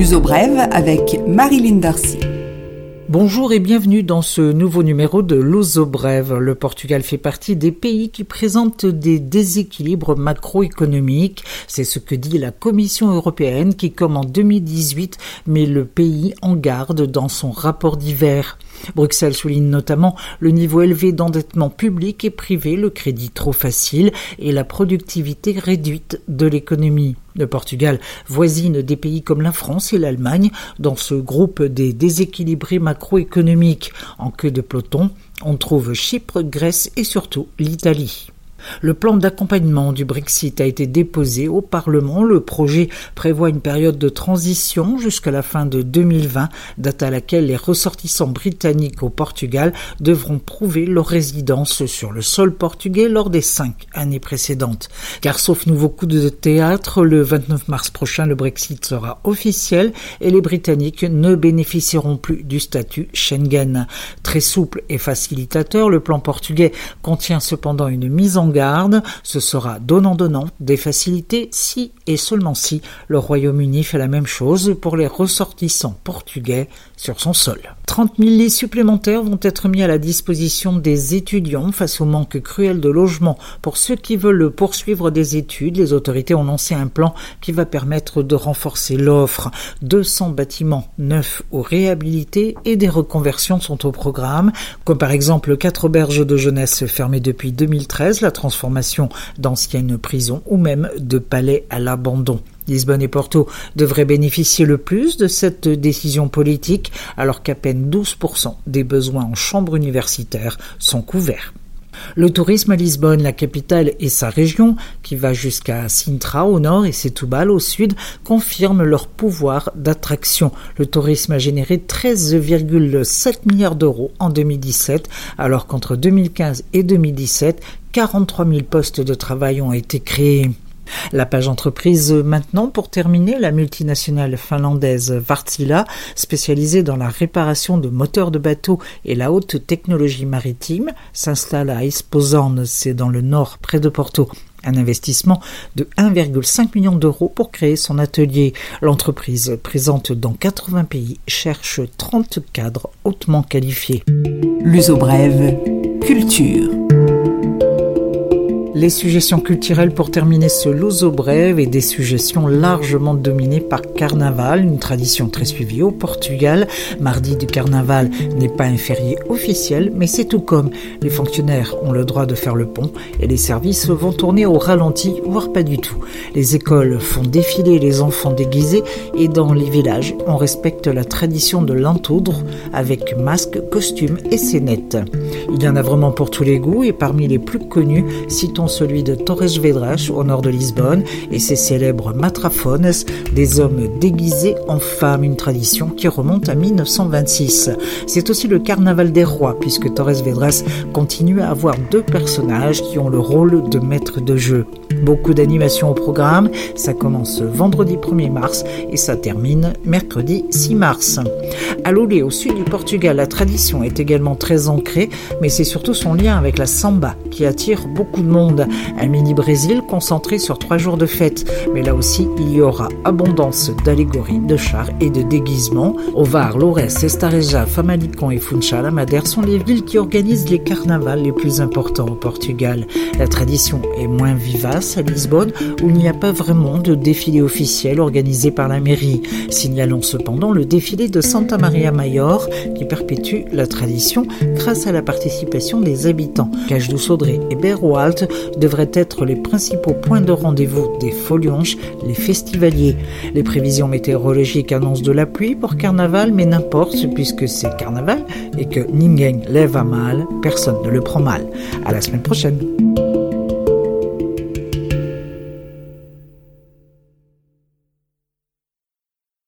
L'uso brève avec Marilyn Darcy. Bonjour et bienvenue dans ce nouveau numéro de Luso Brève. Le Portugal fait partie des pays qui présentent des déséquilibres macroéconomiques. C'est ce que dit la Commission européenne qui, comme en 2018, met le pays en garde dans son rapport d'hiver. Bruxelles souligne notamment le niveau élevé d'endettement public et privé, le crédit trop facile et la productivité réduite de l'économie. Le Portugal voisine des pays comme la France et l'Allemagne dans ce groupe des déséquilibrés macroéconomiques. En queue de peloton, on trouve Chypre, Grèce et surtout l'Italie. Le plan d'accompagnement du Brexit a été déposé au Parlement. Le projet prévoit une période de transition jusqu'à la fin de 2020, date à laquelle les ressortissants britanniques au Portugal devront prouver leur résidence sur le sol portugais lors des cinq années précédentes. Car sauf nouveau coup de théâtre, le 29 mars prochain, le Brexit sera officiel et les Britanniques ne bénéficieront plus du statut Schengen. Très souple et facilitateur, le plan portugais contient cependant une mise en ce sera donnant-donnant, des facilités si et seulement si le Royaume-Uni fait la même chose pour les ressortissants portugais sur son sol. 30 000 lits supplémentaires vont être mis à la disposition des étudiants face au manque cruel de logements. Pour ceux qui veulent poursuivre des études, les autorités ont lancé un plan qui va permettre de renforcer l'offre. 200 bâtiments neufs ou réhabilités et des reconversions sont au programme, comme par exemple quatre auberges de jeunesse fermées depuis 2013, la transformation d'anciennes prisons ou même de palais à l'abandon. Lisbonne et Porto devraient bénéficier le plus de cette décision politique alors qu'à peine 12% des besoins en chambre universitaire sont couverts. Le tourisme à Lisbonne, la capitale et sa région, qui va jusqu'à Sintra au nord et Setúbal au sud, confirment leur pouvoir d'attraction. Le tourisme a généré 13,7 milliards d'euros en 2017, alors qu'entre 2015 et 2017, 43 000 postes de travail ont été créés. La page entreprise maintenant pour terminer, la multinationale finlandaise Vartila, spécialisée dans la réparation de moteurs de bateaux et la haute technologie maritime, s'installe à Esposane, c'est dans le nord près de Porto. Un investissement de 1,5 million d'euros pour créer son atelier. L'entreprise, présente dans 80 pays, cherche 30 cadres hautement qualifiés. L'uso brève, culture. Les suggestions culturelles pour terminer ce Luso brève et des suggestions largement dominées par Carnaval, une tradition très suivie au Portugal. Mardi du Carnaval n'est pas un férié officiel, mais c'est tout comme. Les fonctionnaires ont le droit de faire le pont et les services vont tourner au ralenti, voire pas du tout. Les écoles font défiler les enfants déguisés et dans les villages, on respecte la tradition de l'entoudre avec masque, costume et scénette. Il y en a vraiment pour tous les goûts et parmi les plus connus, citons celui de Torres Vedras au nord de Lisbonne et ses célèbres matrafones, des hommes déguisés en femmes, une tradition qui remonte à 1926. C'est aussi le carnaval des rois puisque Torres Vedras continue à avoir deux personnages qui ont le rôle de maître de jeu. Beaucoup d'animations au programme, ça commence vendredi 1er mars et ça termine mercredi 6 mars. À Loulé, au sud du Portugal, la tradition est également très ancrée, mais c'est surtout son lien avec la samba qui attire beaucoup de monde. Un mini-Brésil concentré sur trois jours de fête, mais là aussi il y aura abondance d'allégories, de chars et de déguisements. Ovar, Lourès, Estareja, Famalicão et Funchal Madère sont les villes qui organisent les carnavals les plus importants au Portugal. La tradition est moins vivace à Lisbonne où il n'y a pas vraiment de défilé officiel organisé par la mairie. Signalons cependant le défilé de Santa Maria Maior qui perpétue la tradition grâce à la participation des habitants. Cage du et Berroalt devraient être les principaux points de rendez-vous des folianges, les festivaliers. Les prévisions météorologiques annoncent de la pluie pour carnaval, mais n'importe puisque c'est carnaval et que Ningen lève à mal, personne ne le prend mal. À la semaine prochaine.